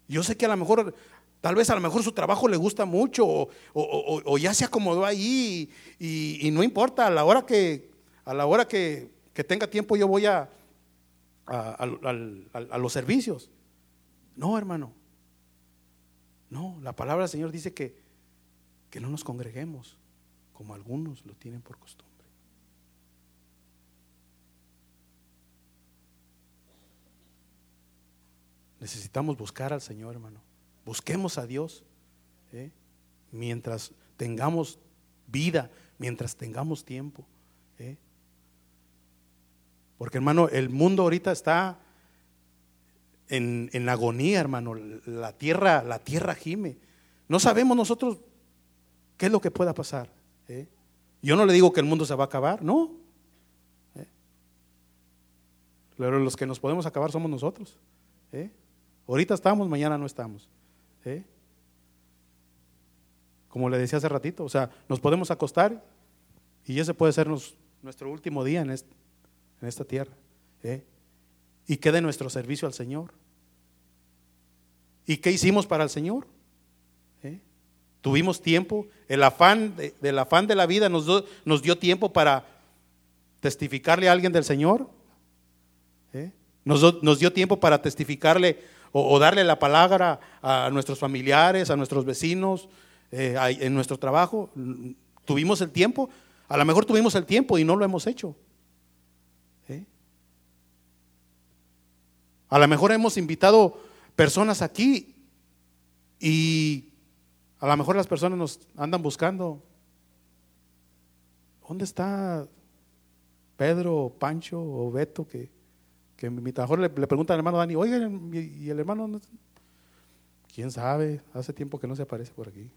Yo sé que a lo mejor Tal vez a lo mejor su trabajo le gusta mucho o, ya se acomodó ahí y, no importa, a la hora que, a la hora que, tenga tiempo yo voy a, a, los servicios. No, hermano. No, la palabra del Señor dice que, que no nos congreguemos como algunos lo tienen por costumbre. Necesitamos buscar al Señor, hermano. Busquemos a Dios ¿eh? mientras tengamos vida, mientras tengamos tiempo. ¿eh? Porque hermano, el mundo ahorita está en, agonía, hermano. La tierra, la tierra gime. No sabemos nosotros qué es lo que pueda pasar. ¿eh? Yo no le digo que el mundo se va a acabar, no. Pero los que nos podemos acabar somos nosotros. Ahorita estamos, mañana no estamos. ¿Eh? Como le decía hace ratito, o sea, nos podemos acostar y ese puede ser nuestro último día en, esta tierra. ¿eh? Y quede nuestro servicio al Señor. ¿Y qué hicimos para el Señor? ¿Eh? Tuvimos tiempo, el afán, de, del afán de la vida nos, dio tiempo para testificarle a alguien del Señor. Nos, nos dio tiempo para testificarle o, darle la palabra a nuestros familiares, a nuestros vecinos, eh, en nuestro trabajo. Tuvimos el tiempo, a lo mejor tuvimos el tiempo y no lo hemos hecho. ¿eh? A lo mejor hemos invitado personas aquí y a lo mejor las personas nos andan buscando. ¿Dónde está Pedro, Pancho o Beto que que mejor le, le pregunta al hermano Dani, oiga, ¿y el hermano? ¿Quién sabe? Hace tiempo que no se aparece por aquí.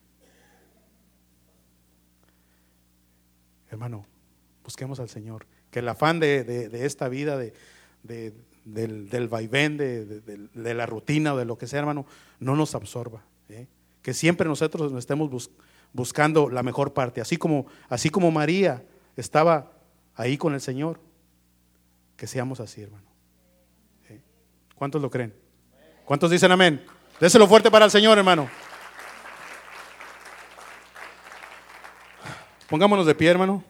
Hermano, busquemos al Señor. Que el afán de, esta vida, de, del, vaivén, de, la rutina o de lo que sea, hermano, no nos absorba. ¿eh? Que siempre nosotros nos estemos buscando la mejor parte. Así como, así como María estaba ahí con el Señor, que seamos así, hermano. ¿Cuántos lo creen? ¿Cuántos dicen amén? Déselo fuerte para el Señor, hermano. Pongámonos de pie, hermano.